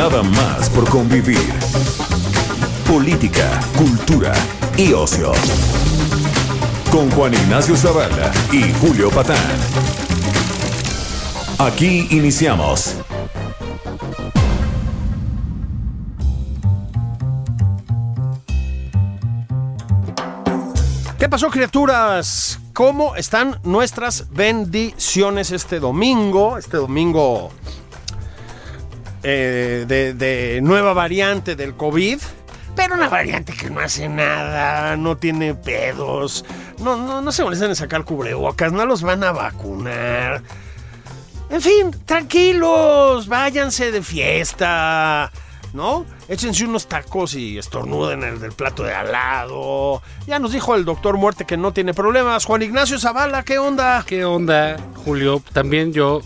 Nada más por convivir. Política, cultura y ocio. Con Juan Ignacio Zavala y Julio Patán. Aquí iniciamos. ¿Qué pasó, criaturas? ¿Cómo están nuestras bendiciones este domingo? Este domingo eh, de, nueva variante del COVID. Pero una variante que no hace nada, no tiene pedos, no, no, no se molestan en sacar cubrebocas, no los van a vacunar. En fin, tranquilos, váyanse de fiesta, ¿no? Échense unos tacos y estornuden el del plato de al lado. Ya nos dijo el doctor Muerte que no tiene problemas. Juan Ignacio Zavala, ¿qué onda? ¿Qué onda, Julio? También yo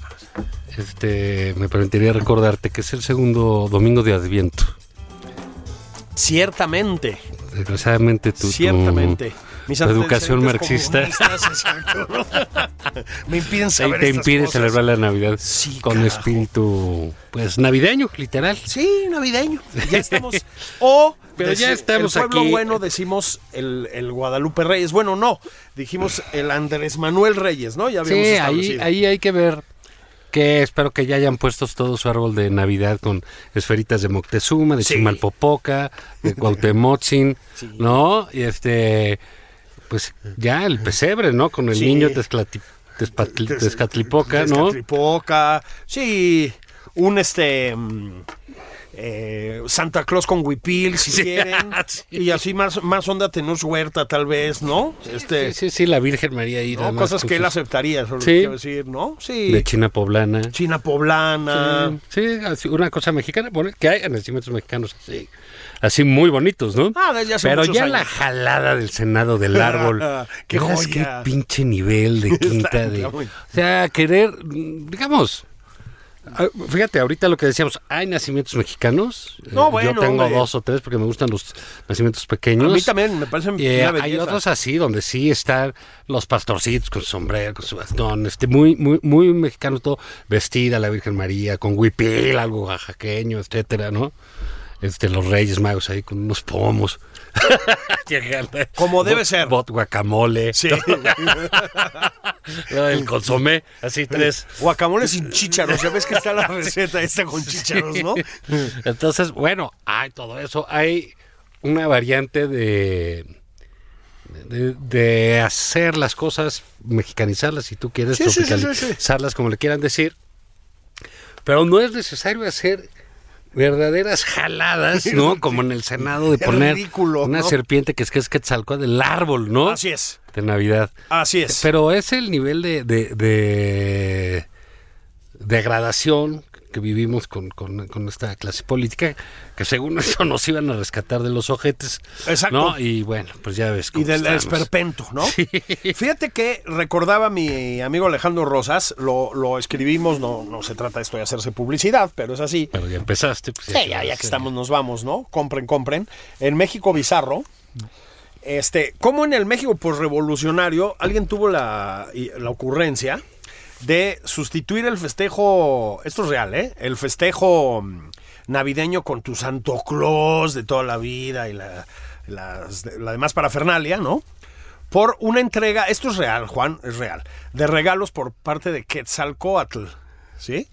este, me permitiría recordarte que es el segundo domingo de Adviento. Ciertamente, Desgraciadamente tu, tu- ciertamente. Mis tu educación marxista. Me impiden saber te impide cosas. celebrar la Navidad Sí, con carajo. espíritu, pues, navideño, literal. Sí, navideño. Ya estamos. O, Pero ya estamos el pueblo aquí. bueno decimos el, el Guadalupe Reyes. Bueno, no. Dijimos el Andrés Manuel Reyes, ¿no? Ya habíamos Sí, ahí, ahí hay que ver que espero que ya hayan puesto todo su árbol de Navidad con esferitas de Moctezuma, de Sí. Chimalpopoca, de Cuauhtémotzin, ¿no? Y este, pues ya el pesebre, ¿no? Con el Sí. niño Tezpatli- Tezcatlipoca, ¿no? Tezcatlipoca. Sí, un este. Eh, Santa Claus con huipil, si quieren. sí. Y así más, más onda tener su huerta, tal vez, ¿no? Este. Sí, sí, sí, la Virgen María ahí. ¿no? Cosas que él aceptaría, eso es lo Sí. que quiero decir, ¿no? Sí. De China poblana. China poblana. Sí, sí, una cosa mexicana, bueno, que hay nacimientos mexicanos así, así muy bonitos, ¿no? Ah, desde hace Pero ya años. la jalada del Senado del árbol. ¡Qué joya! Qué pinche nivel de quinta de. O sea, querer, digamos. Ah, Fíjate, ahorita lo que decíamos, hay nacimientos mexicanos. No, Eh, bueno, Yo tengo hombre. dos o tres porque me gustan los nacimientos pequeños. A mí también me parecen Eh, hay otros así donde sí están los pastorcitos con su sombrero, con su bastón, este muy muy muy mexicano todo, vestida la Virgen María con huipil, algo oaxaqueño, etcétera, ¿no? Este los Reyes Magos ahí con unos pomos. Como debe Bot- ser. Bot guacamole. Sí. El consomé, así tres. Guacamole sin chícharos. Ya ves que está la receta esta con chícharos, ¿no? Entonces, bueno, hay todo eso. Hay una variante de, de, de hacer las cosas, mexicanizarlas, si tú quieres, sí. tropicalizarlas, como le quieran decir. Pero no es necesario hacer verdaderas jaladas, ¿no? Como en el Senado de poner ridículo, una ¿no? serpiente que es que es Quetzalcóatl del árbol, ¿no? Así es. De Navidad. Así es. Pero es el nivel de, de, de degradación que vivimos con, con- con esta clase política, que según eso nos iban a rescatar de los ojetes. Exacto. ¿no? Y bueno, pues ya ves y del estamos. esperpento, ¿no? Fíjate que recordaba mi amigo Alejandro Rosas, lo, lo escribimos, no, no se trata esto de hacerse publicidad, pero es así. Pero ya empezaste. Pues, Sí, ya, ya que estamos, nos vamos, ¿no? Compren, compren. En México Bizarro, este, como en el México pues revolucionario, alguien tuvo la, la ocurrencia de sustituir el festejo, esto es real, ¿eh? El festejo mm, navideño con tu Santo Claus de toda la vida y la, las- la demás parafernalia, ¿no? Por una entrega, esto es real, Juan, es real, de regalos por parte de Quetzalcoatl, ¿sí?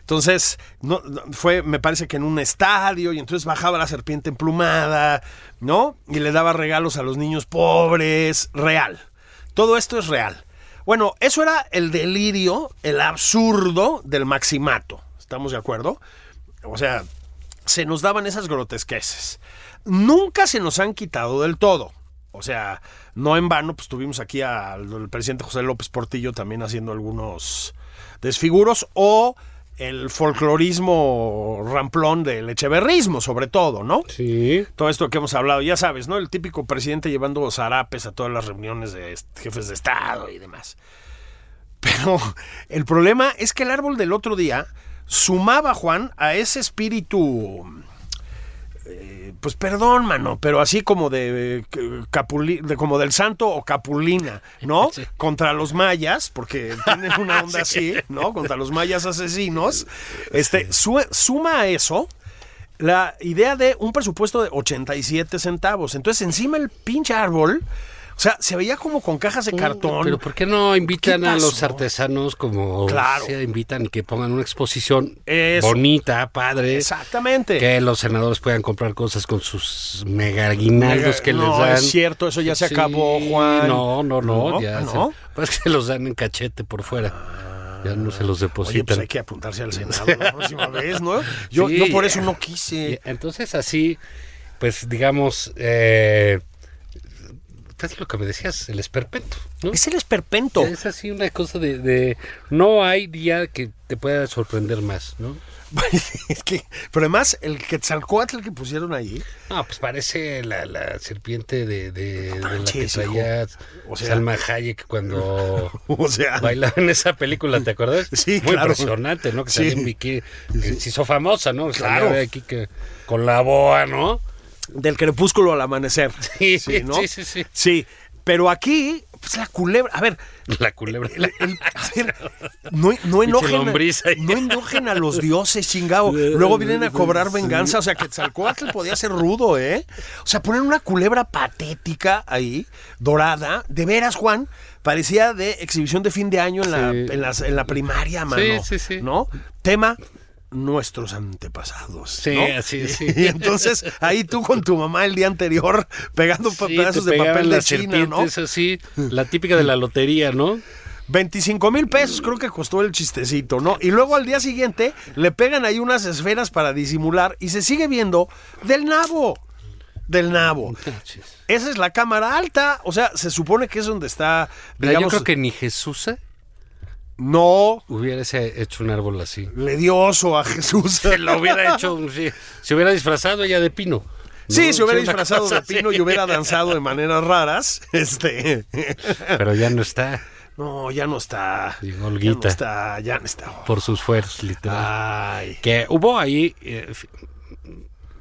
Entonces, no, fue, me parece que en un estadio, y entonces bajaba la serpiente emplumada, ¿no? Y le daba regalos a los niños pobres, real. Todo esto es real. Bueno, eso era el delirio, el absurdo del maximato. ¿Estamos de acuerdo? O sea, se nos daban esas grotesqueces. Nunca se nos han quitado del todo. O sea, no en vano, pues tuvimos aquí al, al presidente José López Portillo también haciendo algunos desfiguros o el folclorismo ramplón del echeverrismo, sobre todo, ¿no? Sí. Todo esto que hemos hablado, ya sabes, ¿no? El típico presidente llevando zarapes a todas las reuniones de jefes de Estado y demás. Pero el problema es que el árbol del otro día sumaba, Juan, a ese espíritu. Eh, Pues perdón, mano, pero así como de, eh, Capuli- de- como del santo o Capulina, ¿no? Contra los mayas, porque tienen una onda así, ¿no? Contra los mayas asesinos. Este, su- suma a eso la idea de un presupuesto de 87 centavos. Entonces, encima el pinche árbol, o sea, se veía como con cajas de cartón. Pero ¿por qué no invitan ¿Qué a los artesanos como Claro. se invitan y que pongan una exposición Eso. bonita, padre? Exactamente. Que los senadores puedan comprar cosas con sus mega aguinaldos que no, les dan. es cierto, eso ya se Sí, acabó, Juan. No, no, no, ¿No? ya. ¿Ah, se- no? pues que los dan en cachete por fuera. ya no se los Oye, depositan. pues hay que apuntarse al Senado la próxima vez, ¿no? Yo, Sí. yo por eso no quise. entonces así, pues digamos, eh, es lo que me decías, el esperpento, ¿no? Es el esperpento. Es así una cosa de, de- no hay día que te pueda sorprender más, ¿no? Es que, pero además, el Quetzalcoatl que pusieron ahí, No, pues parece la, la serpiente de, de, de la que manches, traía O sea- Salma Hayek cuando o sea, bailaba en esa película, ¿te acuerdas? Sí, Muy claro. impresionante, ¿no? Que Sí. en bikini, que se hizo famosa, ¿no? Claro. aquí que con la boa, ¿no? Del crepúsculo al amanecer. Sí, ¿no? sí, sí, sí. Sí, pero aquí, pues la culebra. A ver, La culebra. el- el- a ver, no, no enojen, no enojen a los dioses, chingao. Luego vienen a cobrar venganza. O sea, que Quetzalcóatl podía ser rudo, ¿eh? O sea, poner una culebra patética ahí, dorada. De veras, Juan, parecía de exhibición de fin de año en, la, Sí. en, las- en la primaria, mano. sí, sí. ¿No? Tema. Nuestros antepasados. Sí, ¿no? así, sí. Y entonces ahí tú con tu mamá el día anterior pegando Sí, pedazos de papel de China, ¿no? serpientes así, la típica de la lotería, ¿no? 25 mil pesos creo que costó el chistecito, ¿no? Y luego al día siguiente le pegan ahí unas esferas para disimular y se sigue viendo del nabo. Del nabo. Esa es la cámara alta, o sea, se supone que es donde está, digamos, yo creo que ni Jesús no hubiese hecho un árbol así. le dio oso a Jesús. Se lo hubiera hecho, se hubiera disfrazado ella de pino. Sí, ¿no? se hubiera disfrazado de pino así. y hubiera danzado de maneras raras. Este. Pero ya no está, No, ya no está. Digo, Ya no está, ya no está. por sus fuerzas, literal. Ay. Que hubo ahí, eh,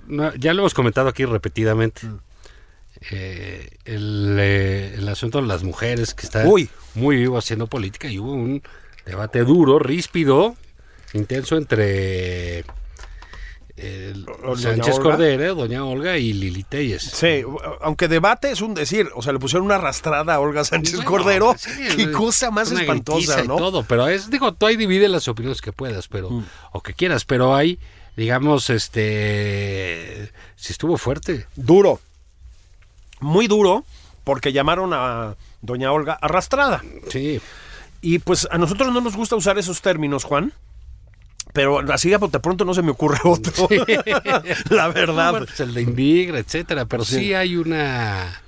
no, ya lo hemos comentado aquí repetidamente, Mm. eh, el, eh, el asunto de las mujeres que está Uy. muy vivo haciendo política y hubo un debate duro, ríspido, intenso entre Doña Sánchez Olga. Cordero, Doña Olga y Lili Telles. Sí, aunque debate es un decir, o sea, le pusieron una arrastrada a Olga Sánchez Bueno, Cordero, sí, qué cosa más espantosa, y ¿no? todo, pero es, digo, tú ahí divide las opiniones que puedas, pero, Mm. o que quieras, pero hay, digamos, este, si estuvo fuerte. Duro, muy duro, porque llamaron a Doña Olga arrastrada. Sí, Y pues a nosotros no nos gusta usar esos términos, Juan. Pero así de pronto no se me ocurre otro. La verdad. Bueno, pues el de Indigra, etcétera, pero sí, hay una,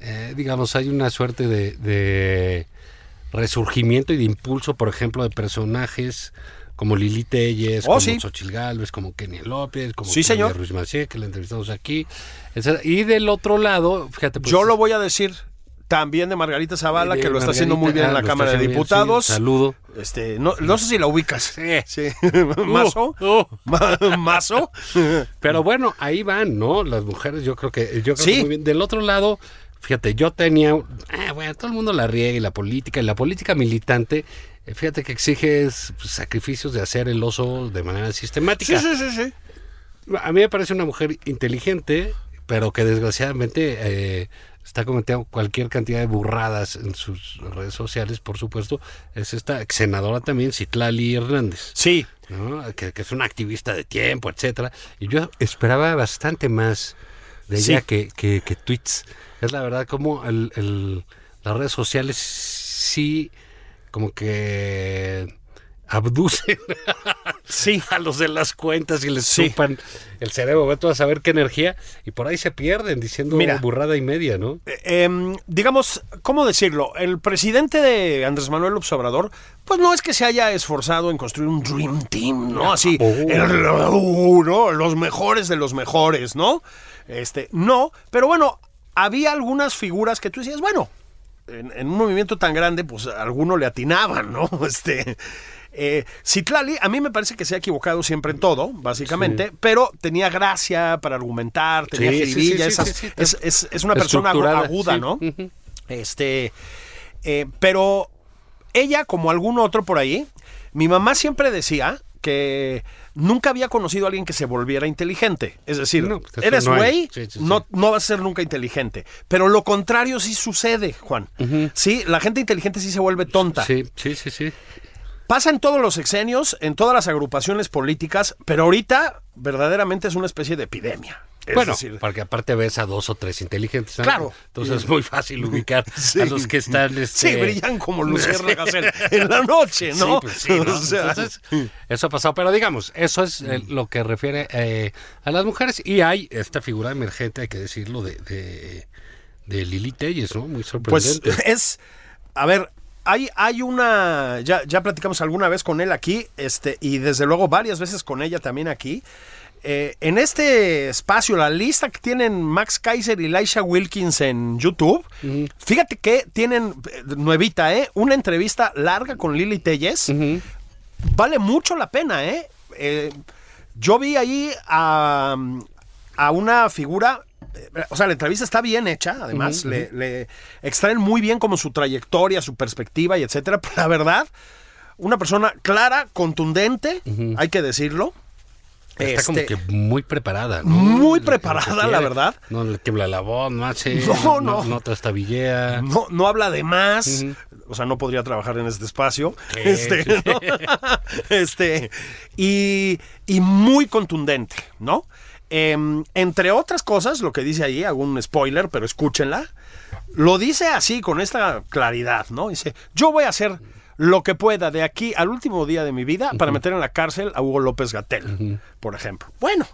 eh, digamos, hay una suerte de, de resurgimiento y de impulso, por ejemplo, de personajes como Lili Telles, Oh, como sí. Xochitl como Kenia López, como Sí, señor. Ruiz que la entrevistamos aquí, etcétera. Y del otro lado, fíjate, pues, Yo lo voy a decir también de Margarita Zavala, de que lo está haciendo muy bien en la ah, Cámara lo de Diputados. sí, saludo. Este, no, no sé si la ubicas. Sí. Sí. Mazo. Uh, uh. Ma- Mazo. Pero bueno, ahí van, ¿no? Las mujeres, yo creo que, yo creo Sí. que muy bien. Del otro lado, fíjate, yo tenía, ah, bueno, todo el mundo la riega y la política, y la política militante, eh, fíjate que exige es, pues, sacrificios de hacer el oso de manera Sí, sistemática. sí, sí, sí. A mí me parece una mujer inteligente, pero que desgraciadamente eh, está cometiendo cualquier cantidad de burradas en sus redes sociales, por supuesto. Es esta ex senadora también, Citlali Hernández. Sí. ¿no? que, que es una activista de tiempo, etcétera. Y yo esperaba bastante más de ella Sí. que, que, que tweets. Es la verdad como el, el- las redes sociales sí como que abducen Sí. a los de las cuentas y les Sí. chupan el cerebro, vete a saber qué energía, y por ahí se pierden diciendo Mira. burrada y media, ¿no? Eh, em, digamos, ¿cómo decirlo? El presidente de Andrés Manuel López Obrador, pues no es que se haya esforzado en construir un Dream Team, ¿no? Así, Oh. el- ¿no? Los mejores de los mejores, ¿no? Este, no, pero bueno, había algunas figuras que tú decías, bueno, en, en un movimiento tan grande, pues a alguno le atinaban, ¿no? Este. Eh, Citlali, a mí me parece que se ha equivocado siempre en todo, básicamente, pero tenía gracia para argumentar, tenía Sí, esas- es, es- es una persona aguda. ¿no? Este, eh, pero ella, como algún otro por ahí, mi mamá siempre decía que nunca había conocido a alguien que se volviera inteligente. Es decir, No, pues eres no güey, Sí, sí, sí. no, no vas a ser nunca inteligente. Pero lo contrario sí sucede, Juan. Sí, la gente inteligente sí se vuelve tonta. Sí, sí, sí, sí. Pasa en todos los sexenios, en todas las agrupaciones políticas, pero ahorita verdaderamente es una especie de epidemia. Es bueno, decir, porque aparte ves a dos o tres inteligentes. ¿no? Claro. Entonces es muy fácil ubicar Sí. a los que están. Sí, Este... brillan como luciérnagas en, en la noche, ¿no? Sí, pues sí, ¿no? O sea, Entonces, eso ha pasado. Pero digamos, eso es eh, lo que refiere eh, a las mujeres. Y hay esta figura emergente, hay que decirlo, de, de, de Lili Telles, ¿no? Muy pues sorprendente. es, a ver, hay, hay una, ya, ya platicamos alguna vez con él aquí, este, y desde luego varias veces con ella también aquí. Eh, en este espacio, la lista que tienen Max Kaiser y Laisha Wilkins en YouTube, fíjate que tienen, eh, nuevita, ¿eh? Una entrevista larga con Lili Telles. Vale mucho la pena, ¿eh? Eh, yo vi ahí a, a una figura, o sea, la entrevista está bien hecha, además, le, le extraen muy bien como su trayectoria, su perspectiva y etcétera, pero la verdad, una persona clara, contundente, hay que decirlo. Está como Este, que muy preparada, ¿no? Muy preparada, quiere. la verdad. No le tiembla la voz, no hace. No, no. No trastabillea. No, no habla de más. O sea, no podría trabajar en este espacio. Sí, este, sí, ¿no? este, y, y muy contundente, ¿no? Em, entre otras cosas, lo que dice ahí, hago un spoiler, pero escúchenla. Lo dice así, con esta claridad, ¿no? Dice, yo voy a hacer lo que pueda de aquí al último día de mi vida para meter en la cárcel a Hugo López Gatel, por ejemplo. Bueno,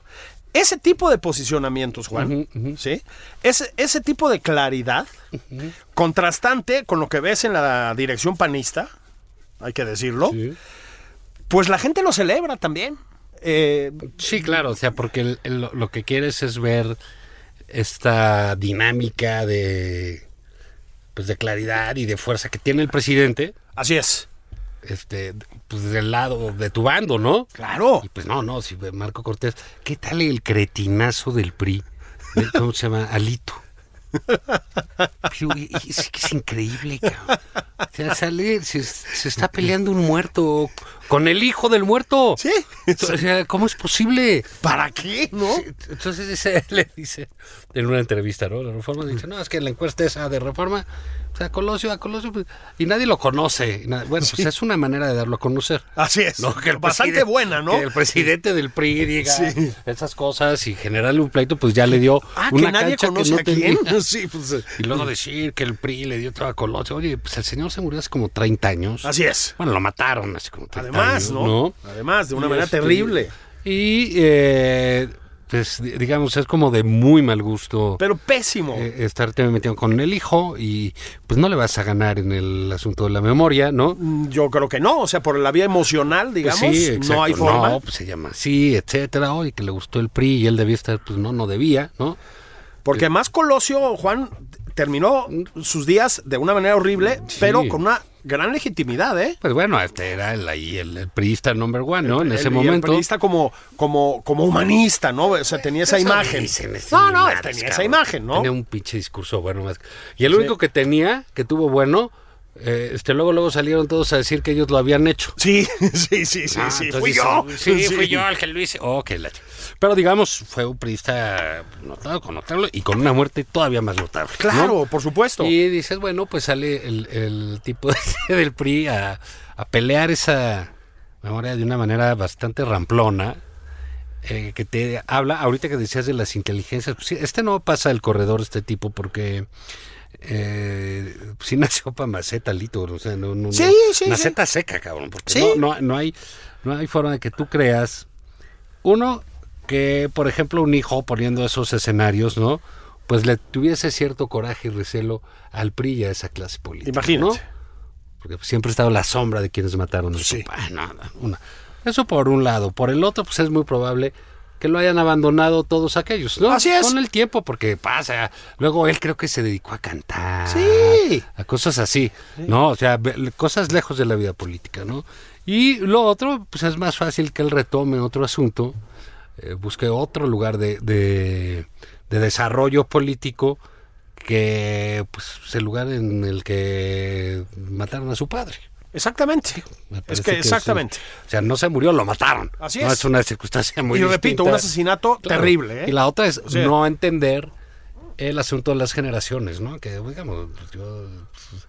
ese tipo de posicionamientos, Juan, ¿sí? Ese, ese tipo de claridad, contrastante con lo que ves en la dirección panista, hay que decirlo, Sí. pues la gente lo celebra también. Eh, Sí, claro, o sea, porque el- el- lo- que quieres es ver esta dinámica de pues de claridad y de fuerza que tiene el presidente, así es. este, pues del lado de tu bando, ¿no? Claro. Y pues no, no, si Marco Cortés, ¿qué tal el cretinazo del PRI? ¿De- ¿Cómo se llama? Alito. Pero, es increíble, cabrón. O sea, sale, se, se está peleando un muerto con el hijo del muerto. Sí. Sea, ¿cómo es posible? ¿Para qué? ¿No? Entonces dice, le dice en una entrevista, ¿no? La reforma dice, no, es que la encuesta esa de reforma, o sea, Colosio, a Colosio, pues, y nadie lo conoce. Bueno, pues es una manera de darlo a conocer. Así es. No, que el Bastante buena, ¿no? Que el presidente del PRI diga Sí. esas cosas y generarle un pleito, pues ya le dio Ah, una que nadie conoce que no a quién. tenía. Sí, pues eh, Y luego decir que el PRI le dio todo a Colosio. Oye, pues el señor se murió hace como 30 años. así es. Bueno, lo mataron hace como 30 Además, años, ¿no? Además, de una Y manera este, terrible. Y, eh, pues, di- digamos, es como de muy mal gusto Pero pésimo. eh, estarte metiendo con el hijo y pues no le vas a ganar en el asunto de la memoria, ¿no? Mm, Yo creo que no, o sea, por la vía emocional, digamos, Sí, exacto. no hay forma. No, pues se llama así, etcétera. Oye, que le gustó el PRI y él debía estar, pues no, no debía, ¿no? Porque además Colosio, Juan, terminó sus días de una manera horrible, Sí. pero con una gran legitimidad, ¿eh? Pues bueno, este era el, ahí el, el priista number one, ¿no? En ese y el momento. periodista como, como, como humanista, ¿no? O sea, tenía esa Eso imagen. dicen, es No, no, tenía esa imagen, ¿no? Tenía un pinche discurso bueno más. Y el único que tenía, que tuvo bueno, eh, este luego luego salieron todos a decir que ellos lo habían hecho. Sí, sí, sí, sí, Ah, sí, fui yo. Sí, fui yo el que lo hice. Oh, la Pero digamos, fue un periodista notado, con notable y con una muerte todavía más notable. ¿no? Claro, por supuesto. Y dices, bueno, pues sale el, el tipo ese del PRI a, a pelear esa memoria de una manera bastante ramplona. eh, que te habla, ahorita que decías de las inteligencias, pues este no pasa el corredor, este tipo, porque eh, sí nació para maceta, Lito, o sea, no, no, no- Sí, sí, maceta seca, cabrón, porque no, no, no hay, no hay forma de que tú creas, uno, que por ejemplo un hijo poniendo esos escenarios, ¿no? Pues le tuviese cierto coraje y recelo al PRI y a esa clase política. Imagínate. ¿no? Porque pues, siempre ha estado la sombra de quienes mataron a su papá. Una. Eso por un lado. Por el otro, pues es muy probable que lo hayan abandonado todos aquellos, ¿no? Así es. Con el tiempo, porque pasa. Luego él creo que se dedicó a cantar. Sí. A cosas así, ¿no? O sea, cosas lejos de la vida política, ¿no? Y lo otro, pues es más fácil que él retome otro asunto, eh, busque otro lugar de, de, de desarrollo político que, pues, el lugar en el que mataron a su padre. Exactamente. Me Es que es- exactamente. o sea, no se murió, lo mataron. Así No, es. es una circunstancia muy y repito, distinta. un asesinato Claro. terrible, ¿eh? Y la otra es O sea- no entender el asunto de las generaciones, ¿no? Que, digamos, yo, pues,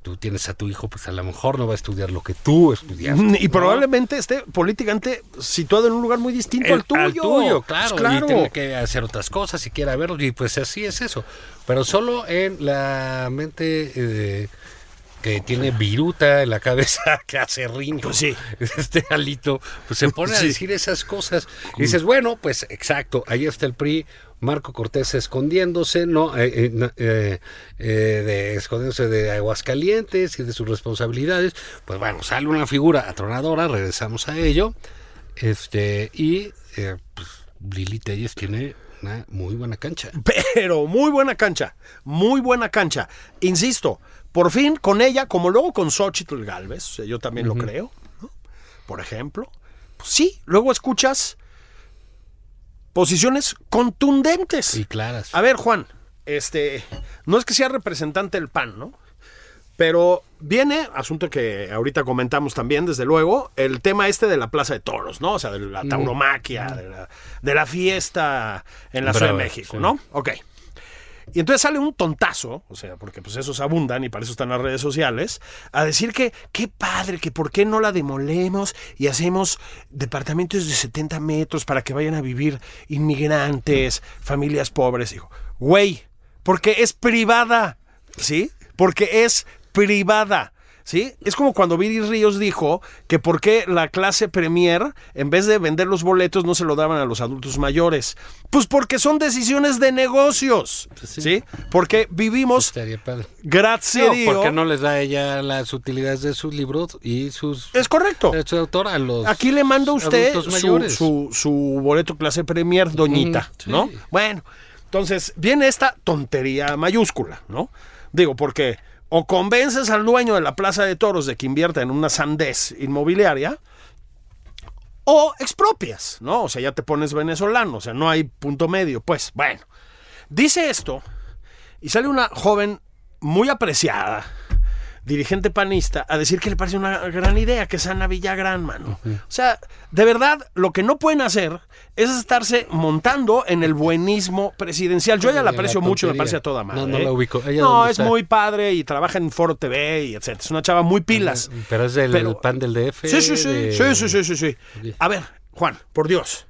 tú tienes a tu hijo, pues a lo mejor no va a estudiar lo que tú estudiaste. Y ¿no? probablemente esté políticamente situado en un lugar muy distinto El- al tuyo. claro, Pues claro. Y tiene que hacer otras cosas y quiera verlo, y pues así es eso. Pero solo en la mente eh, que tiene viruta en la cabeza que hace riño. Pues sí. Este alito, pues se pone a Sí. decir esas cosas. Y dices, bueno, pues exacto, ahí está el PRI. Marco Cortés escondiéndose, ¿no? Eh, eh, eh, eh, de, escondiéndose de Aguascalientes y de sus responsabilidades. Pues bueno, sale una figura atronadora, regresamos a ello. Este, y eh, pues, Lili Telles tiene una muy buena cancha. Pero muy buena cancha, muy buena cancha. Insisto, por fin con ella, como luego con Xochitl Galvez, o sea, yo también lo creo, ¿no? por ejemplo, pues sí, luego escuchas posiciones contundentes. Y claras. A ver, Juan, este, no es que sea representante del PAN, ¿no? Pero viene, asunto que ahorita comentamos también, desde luego, el tema este de la Plaza de Toros, ¿no? O sea, de la tauromaquia, de, la, de la fiesta en la Ciudad de México, sí. ¿no? Ok. Y entonces sale un tontazo, o sea, porque pues esos abundan y para eso están las redes sociales, a decir que qué padre, que por qué no la demolemos y hacemos departamentos de 70 metros para que vayan a vivir inmigrantes, familias pobres. Digo, güey, porque es privada, ¿sí? Porque es privada. ¿Sí? Es como cuando Viri Ríos dijo que por qué la clase premier, en vez de vender los boletos, no se lo daban a los adultos mayores. Pues porque son decisiones de negocios. ¿Sí? Porque vivimos, gracias No, porque no les da ella las utilidades de sus libros y sus Es correcto. de autor a los Aquí le manda usted su, su, su boleto clase premier, doñita, sí. ¿no? Bueno, entonces viene esta tontería mayúscula, ¿no? Digo, porque o convences al dueño de la Plaza de Toros de que invierta en una sandez inmobiliaria, o expropias, ¿no? O sea, ya te pones venezolano, o sea, no hay punto medio, pues. Bueno, dice esto y sale una joven muy apreciada, dirigente panista, a decir que le parece una gran idea que es Ana Villagrán, mano. O sea, de verdad, lo que no pueden hacer es estarse montando en el buenismo presidencial. Yo ella la La aprecio mucho, me parece a toda madre. No, no ¿eh? la ubico. ¿Ella No, es está? muy padre y trabaja en Foro TV y etcétera. Es una chava muy pilas. Pero es del Pero- pan del DF. Sí, sí, sí, de- sí, sí, sí, sí, sí. A ver, Juan, por Dios.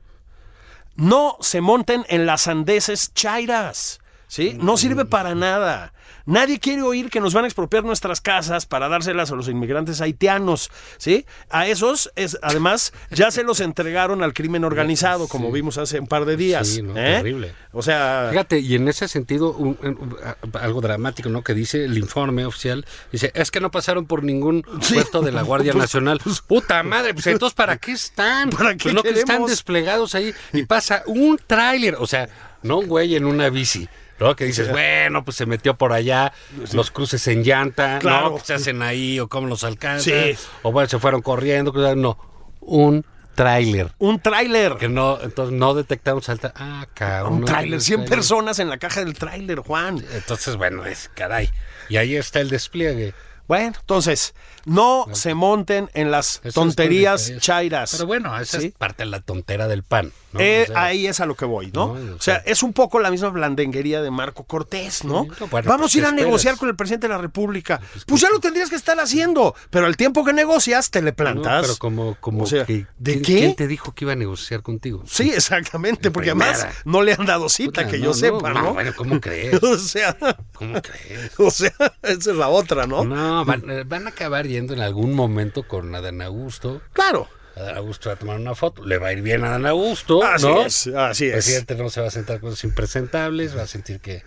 No se monten en las sandeces chairas. ¿Sí? No sirve para nada. Nadie quiere oír que nos van a expropiar nuestras casas para dárselas a los inmigrantes haitianos. ¿Sí? A esos, es, además, ya se los entregaron al crimen organizado, como vimos hace un par de días. Sí, no, ¿eh? terrible. O sea. Fíjate, y en ese sentido, un- un- algo dramático, ¿no? Que dice el informe oficial, dice, es que no pasaron por ningún Sí. puesto de la Guardia Pues- Nacional. Puta madre, pues entonces, ¿para qué están? ¿Para qué Pues no que están desplegados ahí y pasa un tráiler, o sea, no un güey en una bici. ¿no? Que dices, bueno, pues se metió por allá, los cruces en llanta, Claro. ¿no? ¿Qué se hacen ahí o cómo los alcanzan? Sí. O bueno, se fueron corriendo, no, un tráiler. Un tráiler. Que no, entonces no detectamos alta. Ah, cabrón. Un tráiler. un 100 tráiler. personas en la caja del tráiler, Juan. Entonces, bueno, es caray. Y ahí está el despliegue. Bueno, entonces, no se monten en las Eso es tonterías tonterías. chairas. Pero bueno, esa ¿sí? es parte de la tontera del pan. ¿no? Eh, O sea, ahí es a lo que voy, ¿no? No, o sea, es un poco la misma blandenguería de Marco Cortés, ¿no? Sí, no, bueno, Vamos pues, a ir ¿qué a negociar con el presidente de la República. Pues ya lo tendrías que estar haciendo, pero al tiempo que negocias, te le no, plantas. pero como, como O sea, que- ¿de ¿quién- qué? ¿Quién te dijo que iba a negociar contigo? Sí, exactamente, porque además no le han dado cita, Puta, que no, yo no, sepa, ¿no? no, bueno, ¿cómo crees? o sea, ¿Cómo crees? o sea, esa es la otra, ¿no? No, van, eh, van a acabar yendo en algún momento con Adán Augusto. Claro. Adán Augusto va a tomar una foto. Le va a ir bien a Adán Augusto, Así ¿no? es, así El es. presidente no se va a sentar con los impresentables, va a sentir que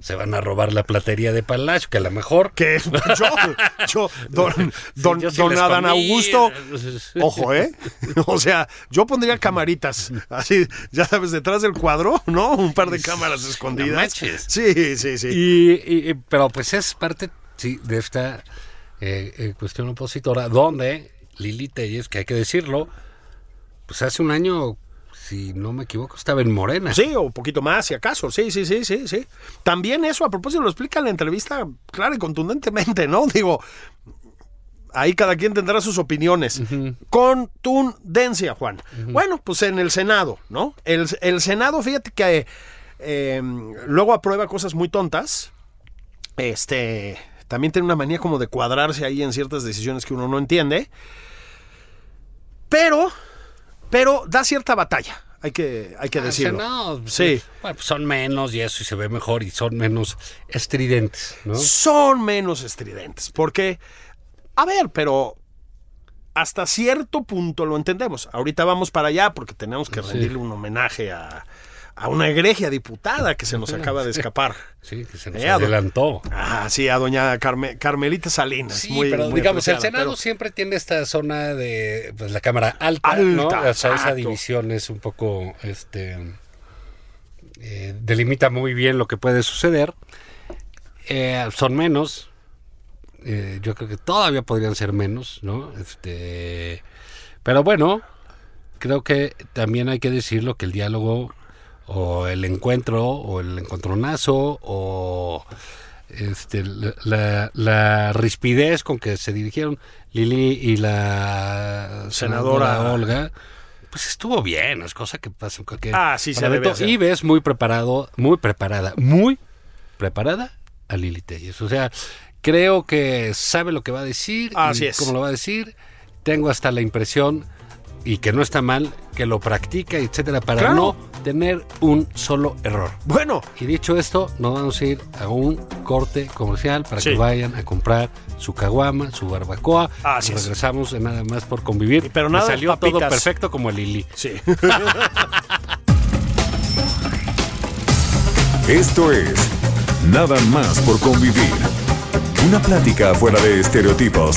se van a robar la platería de Palacio, que a lo mejor... Que yo, yo, don, don, yo sí don les Adán. Augusto, ojo, ¿eh? O sea, yo pondría camaritas, así, ya sabes, detrás del cuadro, ¿no? Un par de cámaras escondidas. Sí, sí, sí. Y- y- pero pues es parte, sí, de esta eh, eh, cuestión opositora, donde Lili Telles, que hay que decirlo, pues hace un año, si no me equivoco, estaba en Morena. Sí, o un poquito más, si acaso. Sí, sí, sí, sí, sí. También eso, a propósito, lo explica en la entrevista, claro y contundentemente, ¿no? Digo, ahí cada quien tendrá sus opiniones. Contundencia, Juan. Bueno, pues en el Senado, ¿no? El, el Senado, fíjate que eh, luego aprueba cosas muy tontas. Este, también tiene una manía como de cuadrarse ahí en ciertas decisiones que uno no entiende. Pero, pero da cierta batalla. Hay que, hay que Ah, decirlo. Senado, Sí. Bueno, pues son menos y eso y se ve mejor y son menos estridentes, ¿no? Son menos estridentes. Porque, a ver, pero hasta cierto punto lo entendemos. Ahorita vamos para allá porque tenemos que rendirle un homenaje a, a una egregia diputada que se nos acaba de escapar. Sí, que se nos Eh, adelantó. Ah, sí, a doña Carme- Carmelita Salinas. Sí, muy, pero muy digamos, el Senado pero- siempre tiene esta zona de pues, la Cámara Alta, ¿no? Alta, O sea, esa división es un poco, este, eh, delimita muy bien lo que puede suceder. Eh, son menos, yo creo que todavía podrían ser menos, ¿no? Este, pero bueno, creo que también hay que decirlo que el diálogo o el encuentro o el encontronazo o este, la, la- rispidez con que se dirigieron Lili y la Senadora. senadora Olga, pues estuvo bien, es cosa que pasa en cualquier Ah, sí, se debe hacer. Y ves muy preparado, muy preparada, muy preparada a Lili Telles. O sea, creo que sabe lo que va a decir Así y es. cómo lo va a decir. Tengo hasta la impresión y que no está mal que lo practica, etcétera, para Claro. no tener un solo error. Bueno, Y dicho esto, nos vamos a ir a un corte comercial para Sí. que vayan a comprar su caguama, su barbacoa. Así y es. regresamos de nada más por convivir. Pero Me nada de salió todo papitas. perfecto como el Lili. sí. Esto es Nada más por convivir. Una plática fuera de estereotipos.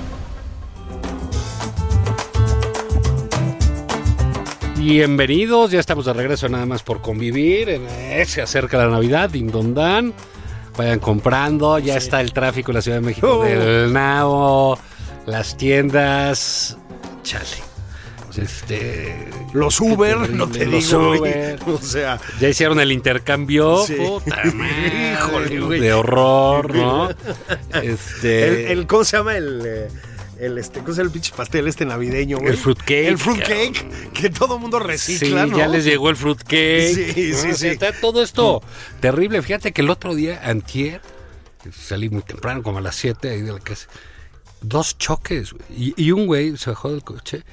Bienvenidos, ya estamos de regreso nada más por convivir. Se acerca la Navidad, Dindondán. Vayan comprando, ya está el tráfico en la Ciudad de México Oh. del Nao, las tiendas. Chale. Este, Los Uber, terrible, no te los digo, güey. Uber. O sea, ya hicieron el intercambio. Sí. Puta madre, Híjole, güey. de horror, ¿no? Este, el, el- ¿cómo se llama el, eh, el este, ¿cómo llama el pinche pastel este navideño, güey? El fruitcake, El fruitcake, que todo mundo recicla, sí, ¿no? ya les llegó el fruitcake. Sí, sí, ¿no? sí. Está todo esto terrible. Fíjate que el otro día, antier, salí muy temprano, como a las 7 ahí de la casa. Dos choques. güey. Y, y un güey se bajó del coche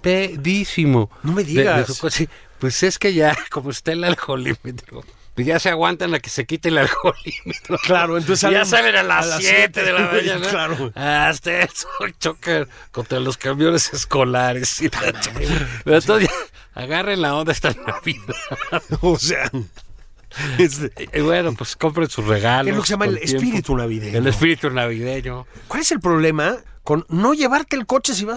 pedísimo. No me de- de digas. su coche. Pues es que ya, como está el alcoholímetro, pues ya se aguantan a que se quite el alcoholímetro. Claro, entonces ya salen a las las 7 de la mañana. claro. Hasta eso chocan contra los camiones escolares. y la ch- Pero entonces ya, agarren la onda esta Navidad. O sea, este, Y bueno, pues compren sus regalos. es lo que se llama el tiempo. espíritu navideño. El espíritu navideño. ¿Cuál es el problema con no llevarte el coche si vas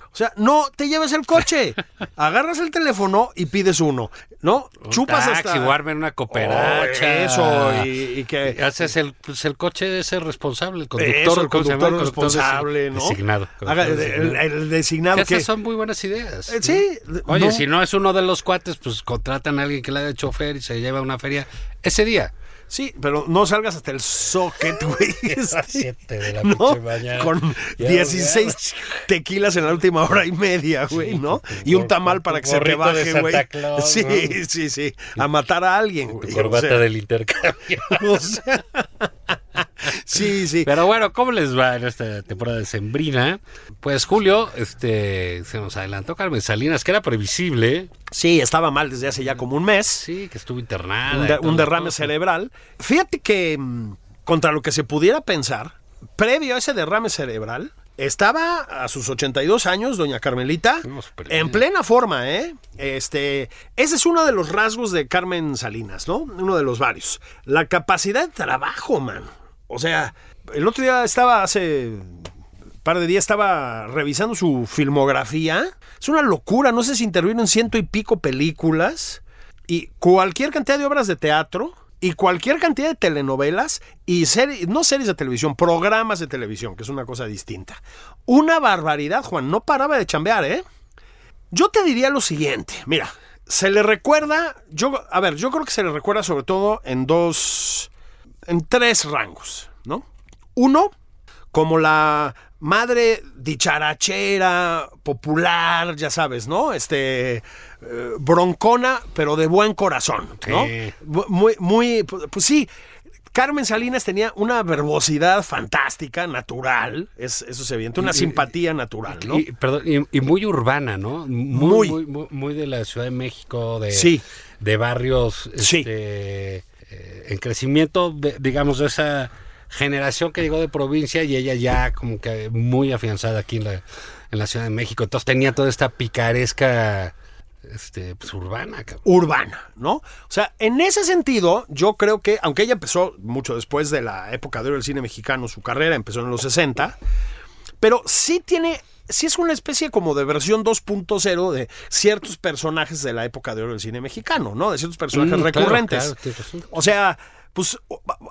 O sea, no te lleves el coche. Agarras el teléfono y pides uno, ¿no? Chupas taxi, hasta... o armen una cooperacha. Oh, eso, y, y que... Y Haces el, pues el coche responsable, el conductor, Eso, el conductor El conductor responsable, ¿no? Designado. Haga- el, el- designado. el designado Que esas son muy buenas ideas. Eh, sí. Oye, no. si no es uno de los cuates, pues contratan a alguien que le haga de chofer y se lleva a una feria ese día. Sí, pero no salgas hasta el socket, güey. A las Este, siete de la ¿no? mañana. Con Ya, 16 tequilas en la última hora y media, güey, ¿no? Y un tamal para que se te baje, güey. Claus, Sí, ¿no? sí, sí. A matar a alguien, güey. Corbata o sea, del intercambio. o sea, sí, sí. Pero bueno, ¿cómo les va en esta temporada de Sembrina? Pues Julio, este, se nos adelantó Carmen Salinas, que era previsible, Sí, estaba mal desde hace ya como un mes. sí, que estuvo internada. un, de- un derrame cerebral. Fíjate que mm, contra lo que se pudiera pensar, previo a ese derrame cerebral, estaba a sus 82 años, doña Carmelita, en plena forma, ¿eh? Este, ese es uno de los rasgos de Carmen Salinas, ¿no? Uno de los varios. La capacidad de trabajo, man. O sea, el otro día estaba hace par de días estaba revisando su filmografía. Es una locura, no sé si intervino en ciento y pico películas y cualquier cantidad de obras de teatro y cualquier cantidad de telenovelas y series, no series de televisión, programas de televisión, que es una cosa distinta. Una barbaridad, Juan, no paraba de chambear, ¿eh? Yo te diría lo siguiente, mira, se le recuerda, yo, a ver, yo creo que se le recuerda sobre todo en dos, en tres rangos, ¿no? Uno, como la madre dicharachera, popular, ya sabes, ¿no? Este, eh, broncona, pero de buen corazón, ¿no? Sí. Muy, muy, pu- pues sí. Carmen Salinas tenía una verbosidad fantástica, natural, es, eso se evidente, una simpatía natural, ¿no? Y, perdón, y, y muy urbana, ¿no? Muy. Muy, muy, muy, muy de la Ciudad de México, de, Sí. de barrios Sí. Eh, en crecimiento, digamos, de esa generación que llegó de provincia y ella ya como que muy afianzada aquí en la, Ciudad de México. Entonces tenía toda esta picaresca este, pues, urbana. urbana, ¿no? O sea, en ese sentido, yo creo que, aunque ella empezó mucho después de la época de oro del cine mexicano, su carrera empezó en los 60, pero sí tiene, sí es una especie como de versión 2.0 de ciertos personajes de la época de oro del cine mexicano, ¿no? De ciertos personajes Mm, claro, recurrentes. claro, razón. O sea, pues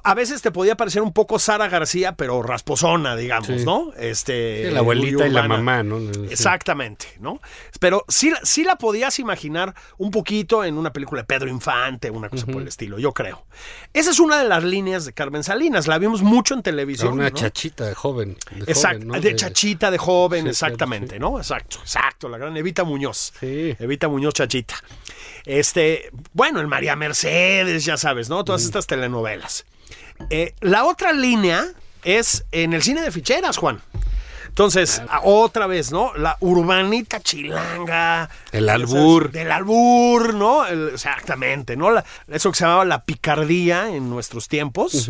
a veces te podía parecer un poco Sara García, pero rasposona, digamos, Sí. ¿no? Este, Sí, la abuelita y la mamá, ¿no? Exactamente, ¿no? Pero sí, la- sí la podías imaginar un poquito en una película de Pedro Infante, una cosa por el estilo, yo creo. Esa es una de las líneas de Carmen Salinas, la vimos mucho en televisión. Una ¿no? chachita de joven. de Exacto, joven, ¿no? de chachita, de joven, Sí, exactamente. ¿no? Exacto, exacto, la gran Evita Muñoz. Sí. Evita Muñoz Chachita. Este, bueno, el María Mercedes, ya sabes, ¿no? Todas estas telenovelas. Eh, la otra línea es en el cine de ficheras, Juan. Entonces, a- otra vez, ¿no? La urbanita chilanga. El albur. Del albur, ¿no? El- exactamente, ¿no? La- eso que se llamaba la picardía en nuestros tiempos.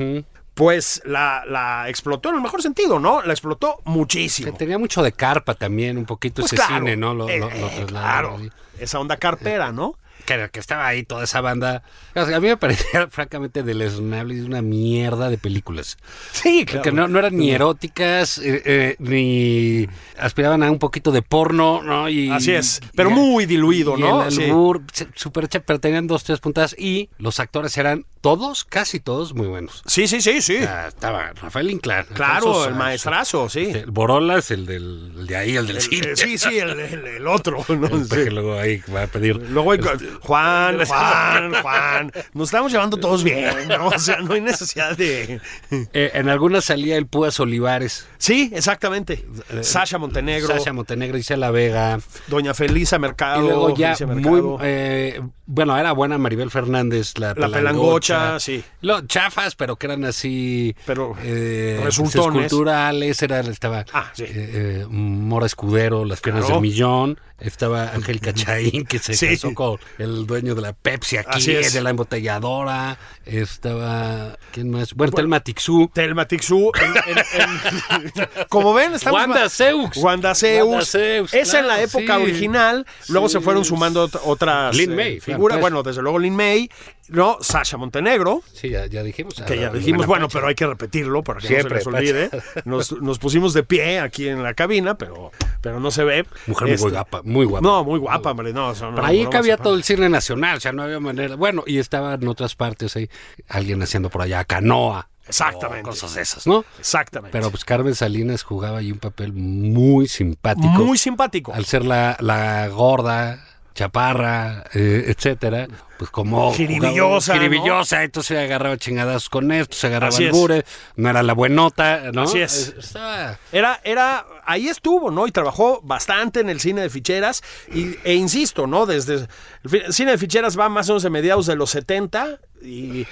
Pues la, la explotó en el mejor sentido, ¿no? La explotó muchísimo. tenía mucho de carpa también, un poquito Pues ese claro, cine, ¿no? Lo, eh, lo- lo trasladaron claro, esa onda carpera, ¿no? Que, que estaba ahí toda esa banda. O sea, a mí me parecía francamente deleznable y una mierda de películas. Sí, Que no, no eran ni eróticas, eh, eh, ni aspiraban a un poquito de porno, ¿no? Y, Así es, pero y- muy diluido, y ¿no? El Sí. albur, pero tenían dos, tres puntadas y los actores eran todos, casi todos, muy buenos. Sí, sí, sí, sí. Estaba Rafael Inclán. Claro, Alfonso el maestrazo, sí. este, el Borolas, el, del, el de ahí, el del El- cine. eh, sí, sí, el, el- el otro. ¿no? El Sí. que luego ahí va a pedir Luego hay- este, Juan, Juan, Juan. Nos estamos llevando todos bien, ¿no? O sea, no hay necesidad de. Eh, en algunas salía el Púas Olivares, Sí, exactamente. Sasha Montenegro, Eh, Sasha Montenegro, Isela Vega. Doña Felisa Mercado. y luego ya muy eh, bueno era buena Maribel Fernández la, La pelangocha, sí. Lo, chafas pero que eran así Pero eh, resultones. esculturales era estaba Ah, sí. eh, eh, Mora Escudero las piernas Claro. del millón estaba Angélica Chaín que se Sí. casó con el dueño de la Pepsi aquí Así es. de la embotelladora estaba quién más bueno, Telma Tixú Telma Tixú. en- en- en- como ven, estamos. Wanda Seux. Wanda Seux, Esa en la claro, época sí. original. Luego Sí. se fueron sumando ot- otras Lin eh, May, claro, figuras. pues. bueno, desde luego Lin May. No, Sasha Montenegro. sí ya, ya dijimos Que ya dijimos, bueno, Pacha. pero hay que repetirlo para que Siempre, no se les olvide. Nos, nos pusimos de pie aquí en la cabina, pero, pero no se ve. mujer muy Este, guapa muy guapa No, muy guapa, hombre. No, o sea, no, ahí no cabía todo el cine nacional, o sea, no había manera. Bueno, y estaba en otras partes ahí, alguien haciendo por allá canoa. Exactamente. o cosas esas, ¿no? Exactamente. Pero pues Carmen Salinas jugaba ahí un papel muy simpático. muy simpático. Al ser la, la gorda, chaparra, eh, etcétera, pues como... Jiribillosa, Jiribillosa, entonces se agarraba chingadas con esto, se agarraba Así es. albures, no era la buenota, ¿no? Así es. Estaba... Era, era, ahí estuvo, ¿no? Y trabajó bastante en el cine de ficheras. Y, e insisto, ¿no? Desde el, el cine de ficheras va más o menos de mediados de los 70 y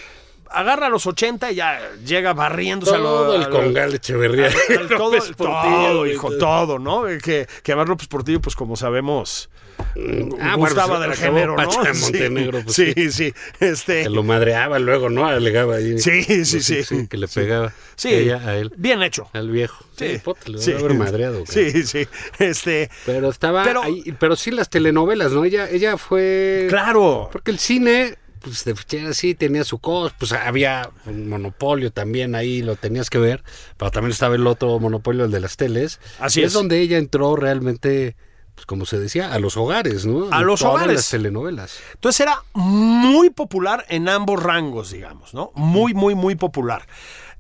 agarra los 80 y ya llega barriéndose a lo- Todo a el lo- congal Echeverría. al- todo, López Portillo, todo, hijo, todo. todo, ¿no? Eh, Que, que además López Portillo, pues como sabemos, Ah, bueno, gustaba se del género, ¿no? Sí, Montenegro, pues, sí, sí. sí, Este, Que lo madreaba luego, ¿no? Alegaba ahí. Sí, sí, sí. Que le pegaba. sí, Ella a él. bien hecho. Al viejo. Sí, debe haber madreado. Sí, sí. Este, Pero estaba Pero- ahí, pero sí las telenovelas, ¿no? Ella, ella fue. claro. Porque el cine, pues de sí tenía su cosa, pues había un monopolio también ahí, lo tenías que ver, pero también estaba el otro monopolio, el de las teles. Así Y es. donde ella entró realmente, pues como se decía, a los hogares, ¿no? A En los hogares. las telenovelas. Entonces era muy popular en ambos rangos, digamos, ¿no? Muy, muy, muy popular.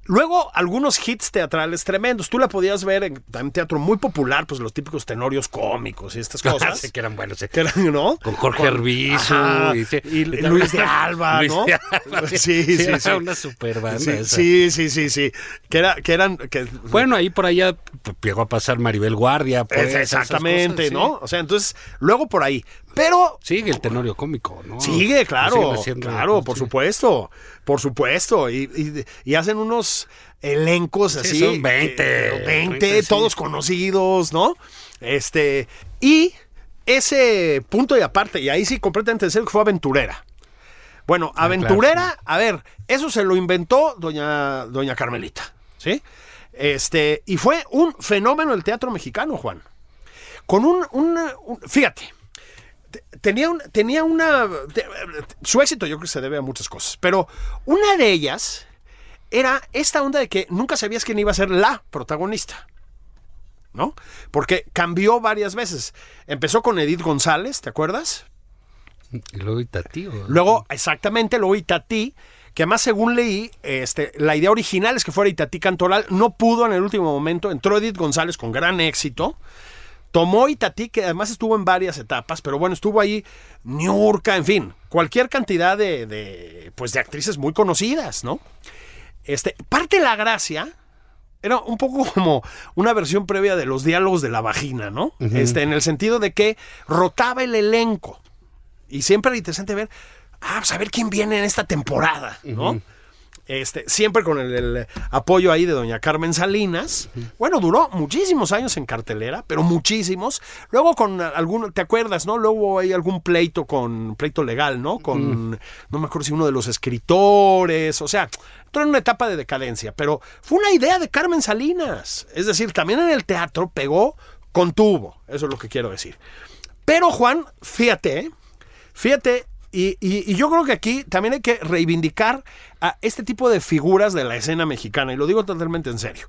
Luego, algunos hits teatrales tremendos. Tú la podías ver en teatro muy popular, pues los típicos tenorios cómicos y estas cosas. Sí, que eran buenos. sí. que eran, ¿no? Con Jorge Ajá, y, sí. y Luis de Alba, Luis ¿no? de Alba, Sí, sí, era sí. una super banda Sí, esa. sí, sí, sí, sí. Que, era, que eran... Que, Bueno, ahí por allá pues, llegó a pasar Maribel Guardia. pues, exactamente, cosas, sí. ¿no? O sea, entonces, luego por ahí. Pero Sigue el tenorio cómico, ¿no? Sigue, claro, Sigue claro, por supuesto, por supuesto. Y, y- y hacen unos elencos Sí, así. son 20, que- 20, 20, sí. todos conocidos, ¿no? Este, y ese punto y aparte, y ahí sí completamente en serio que fue aventurera. Bueno, Ah, aventurera, a ver, eso se lo inventó doña, doña Carmelita, ¿sí? Este, y fue un fenómeno el teatro mexicano, Juan. Con un, un- fíjate, te- tenía, un- tenía una... te- su éxito yo creo que se debe a muchas cosas, pero una de ellas era esta onda de que nunca sabías quién iba a ser la protagonista. ¿No? Porque cambió varias veces. Empezó con Edith González, ¿te acuerdas? Y luego Itatí. ¿o? Luego, exactamente, luego Itatí, que además según leí, este, la idea original es que fuera Itatí Cantoral, no pudo en el último momento, entró Edith González con gran éxito, tomó Itatí, que además estuvo en varias etapas, pero bueno, estuvo ahí Niurka, en fin, cualquier cantidad de, de, pues de actrices muy conocidas, ¿no? Este, parte de la gracia era un poco como una versión previa de los diálogos de la vagina, ¿no? Este, en el sentido de que rotaba el elenco. Y siempre era interesante ver, ah, pues a ver quién viene en esta temporada, ¿no? Este, siempre con el, el apoyo ahí de doña Carmen Salinas. Bueno, duró muchísimos años en cartelera, pero muchísimos. Luego con algún, ¿te acuerdas, no? Luego hay algún pleito con, pleito legal, ¿no? Con, no me acuerdo si uno de los escritores, o sea, entró en una etapa de decadencia, pero fue una idea de Carmen Salinas. Es decir, también en el teatro pegó con tubo, eso es lo que quiero decir. Pero Juan, fíjate, ¿eh? Fíjate, y, yo creo que aquí también hay que reivindicar a este tipo de figuras de la escena mexicana, y lo digo totalmente en serio.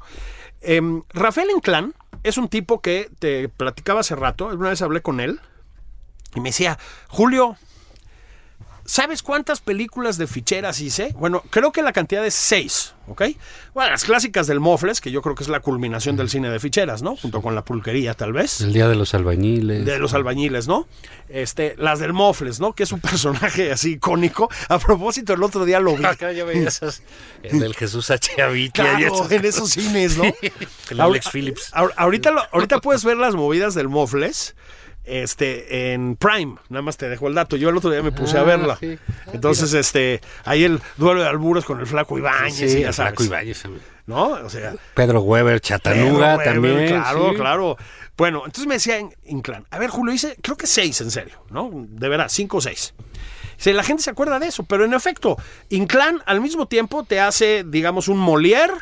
Em, Rafael Inclán es un tipo que te platicaba hace rato, una vez hablé con él, y me decía, Julio, ¿Sabes cuántas películas de ficheras hice? Bueno, creo que la cantidad es seis, ¿ok? Bueno, las clásicas del Mofles, que yo creo que es la culminación del cine de ficheras, ¿no? Junto con la pulquería, tal vez. El día de los albañiles. De los albañiles, ¿no? Este, las del Mofles, ¿no? Que es un personaje así icónico. A propósito, el otro día lo vi. Acá ya veía esas. El del Jesús H. Avitia y Claro, esas en esos cines, ¿no? El Alex Phillips. Ahor- Ahorita, lo- ahorita puedes ver las movidas del Mofles este, en Prime. Nada más te dejo el dato. Yo el otro día me puse a Ah, verla. sí. Entonces, este, ahí el duelo de albures con el flaco Ibáñez, Sí, y ya el sabes. Flaco Ibáñez también. ¿No? O sea, Pedro Weber, Chatanuga Pedro también. Weber, Claro, sí. claro. Bueno, entonces me decía Inclán, a ver, Julio, hice, creo que seis, en serio, ¿no? De verdad, cinco o seis. Dice, la gente se acuerda de eso, pero en efecto, Inclán al mismo tiempo te hace, digamos, un Molière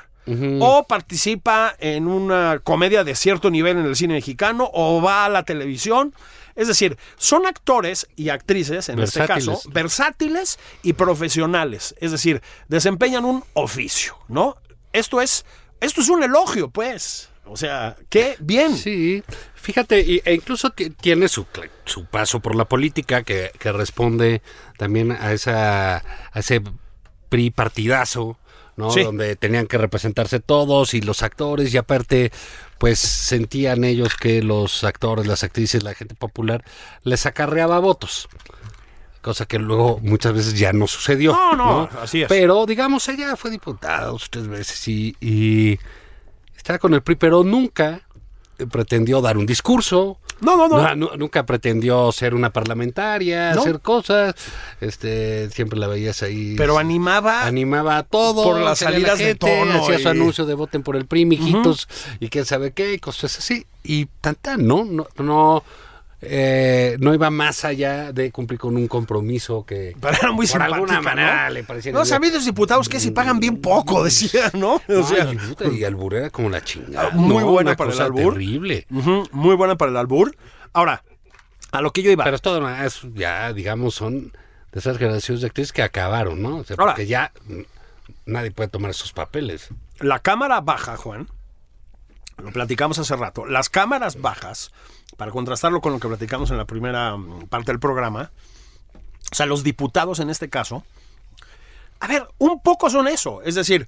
o participa en una comedia de cierto nivel en el cine mexicano o va a la televisión. Es decir, son actores y actrices, en este caso, versátiles y profesionales. Es decir, desempeñan un oficio, ¿no? Esto es, esto es un elogio, pues. O sea, qué bien. Sí, fíjate, e incluso ti- tiene su, su paso por la política que, que responde también a, esa, a ese PRI partidazo, ¿no? Sí. Donde tenían que representarse todos y los actores y aparte, pues sentían ellos que los actores, las actrices, la gente popular les acarreaba votos. Cosa que luego muchas veces ya no sucedió. No, no, así es. Pero digamos, ella fue diputada tres veces y, y estaba con el PRI, pero nunca pretendió dar un discurso. No, no, no. nu- nunca pretendió ser una parlamentaria, No. hacer cosas. Este, siempre la veías ahí. Pero animaba. animaba a todo. por las salía la salidas de gente, tono Hacía su y- anuncio de voten por el PRI, mijitos, y quién sabe qué, y cosas así. Y tanta, ¿no? No, no, eh, no iba más allá de cumplir con un compromiso que Pero era muy por alguna manera ¿no? le parecía No, saben los diputados que si pagan bien poco, decía, ¿no? O sea, y, albur era como la chingada. Ah, muy ¿no? buena para el albur. terrible. muy buena para el albur. Ahora, a lo que yo iba. Pero es todo es, ya, digamos, son de esas generaciones de actrices que acabaron, ¿no? O sea, Ahora- porque ya mm, nadie puede tomar esos papeles. la cámara baja, Juan, lo platicamos hace rato, las cámaras bajas, para contrastarlo con lo que platicamos en la primera mm, parte del programa, o sea, los diputados en este caso, a ver, un poco son eso, es decir,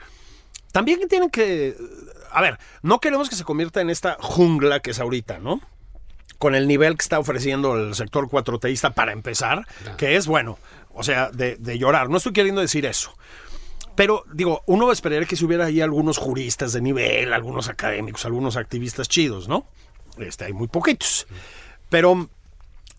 también tienen que, a ver, no queremos que se convierta en esta jungla que es ahorita, ¿no? Con el nivel que está ofreciendo el sector cuatroteísta para empezar, que es bueno, o sea, de, de llorar. No estoy queriendo decir eso. Pero, digo, uno esperaría que si hubiera ahí algunos juristas de nivel, algunos académicos, algunos activistas chidos, ¿no? Este, hay muy poquitos. Pero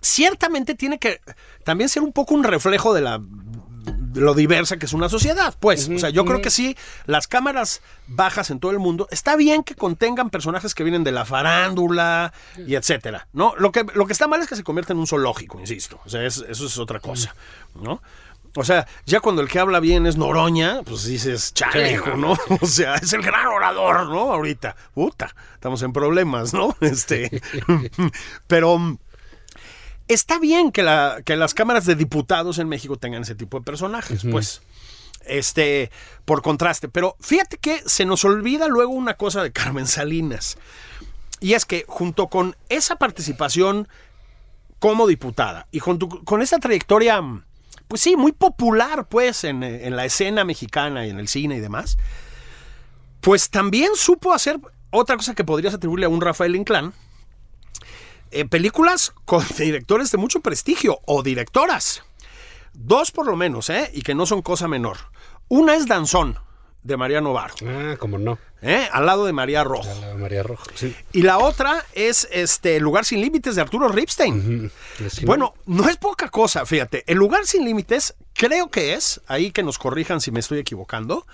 ciertamente tiene que también ser un poco un reflejo de la de lo diversa que es una sociedad, pues. o sea, yo creo que sí, las cámaras bajas en todo el mundo, está bien que contengan personajes que vienen de la farándula y etcétera, ¿no? Lo que, lo que está mal es que se convierta en un zoológico, insisto. O sea, es- eso es otra cosa, ¿no? O sea, ya cuando el que habla bien es Noroña, pues dices, chale, Sí, hijo, no. O sea, es el gran orador, ¿no? Ahorita, puta, estamos en problemas, ¿no? Este, pero está bien que, la, que las cámaras de diputados en México tengan ese tipo de personajes, pues. Este, por contraste. Pero fíjate que se nos olvida luego una cosa de Carmen Salinas. Y es que junto con esa participación como diputada y junto con esa trayectoria, pues sí, muy popular, pues, en, eh, en la escena mexicana y en el cine y demás, pues también supo hacer otra cosa que podrías atribuirle a un Rafael Inclán, eh, películas con directores de mucho prestigio o directoras. Dos por lo menos, ¿eh? Y que no son cosa menor. Una es Danzón, de Mariano Barro, Ah, como no. ¿eh? Al lado de María Rojo. La María Rojo. Sí. Y la otra es este Lugar sin Límites de Arturo Ripstein. Bueno, no es poca cosa, fíjate. El Lugar sin Límites creo que es, ahí que nos corrijan si me estoy equivocando,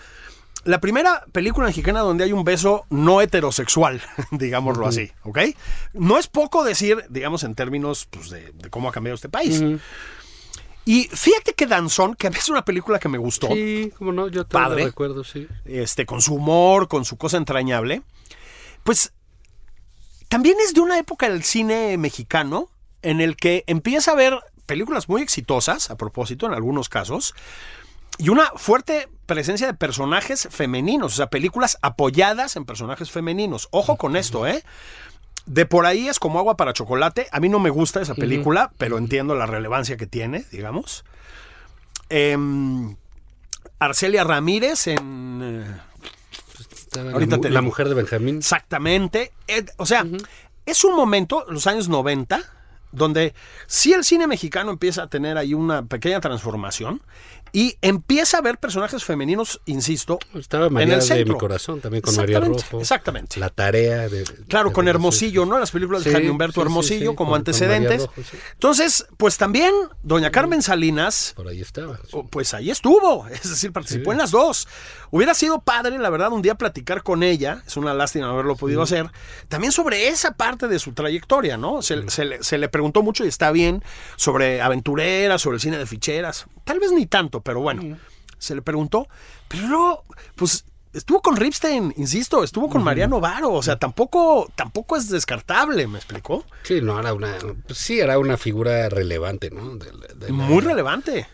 la primera película mexicana donde hay un beso no heterosexual, digámoslo así, ¿ok? No es poco decir, digamos, en términos pues, de, de cómo ha cambiado este país. Y fíjate que Danzón, que a mí es una película que me gustó, Sí, como no, yo también Padre. lo recuerdo, sí. este, con su humor, con su cosa entrañable, pues también es de una época del cine mexicano en el que empieza a haber películas muy exitosas, a propósito, en algunos casos, y una fuerte presencia de personajes femeninos, o sea, películas apoyadas en personajes femeninos. Ojo con esto, ¿eh? De por ahí es como agua para chocolate. A mí no me gusta esa película, pero entiendo la relevancia que tiene, digamos. em, Arcelia Ramírez en... eh, Ahorita la, te la mujer de Benjamín. Exactamente. Eh, o sea, es un momento, los años 90, donde sí el cine mexicano empieza a tener ahí una pequeña transformación y empieza a ver personajes femeninos, insisto, Estaba en María el de centro. mi corazón, también con María Rojo. Exactamente. La tarea de. Claro, de- con de- Hermosillo, ¿no? Las películas de Sí, Jaime Humberto sí, Hermosillo sí, como con- antecedentes. Rojo. Entonces, pues también doña Carmen Salinas Por ahí estaba. Pues ahí estuvo, es decir, participó en las dos. Hubiera sido padre, la verdad, un día platicar con ella, es una lástima no haberlo podido hacer, también sobre esa parte de su trayectoria, ¿no? Se, se le, se le preguntó mucho y está bien sobre aventureras, sobre el cine de ficheras, tal vez ni tanto, pero bueno, se le preguntó, pero luego, pues estuvo con Ripstein, insisto, estuvo con Mariano Varo, o sea, tampoco, tampoco es descartable, ¿me explicó? Sí, no, era una. pues sí, era una figura relevante, ¿no? De la- de la- Muy relevante.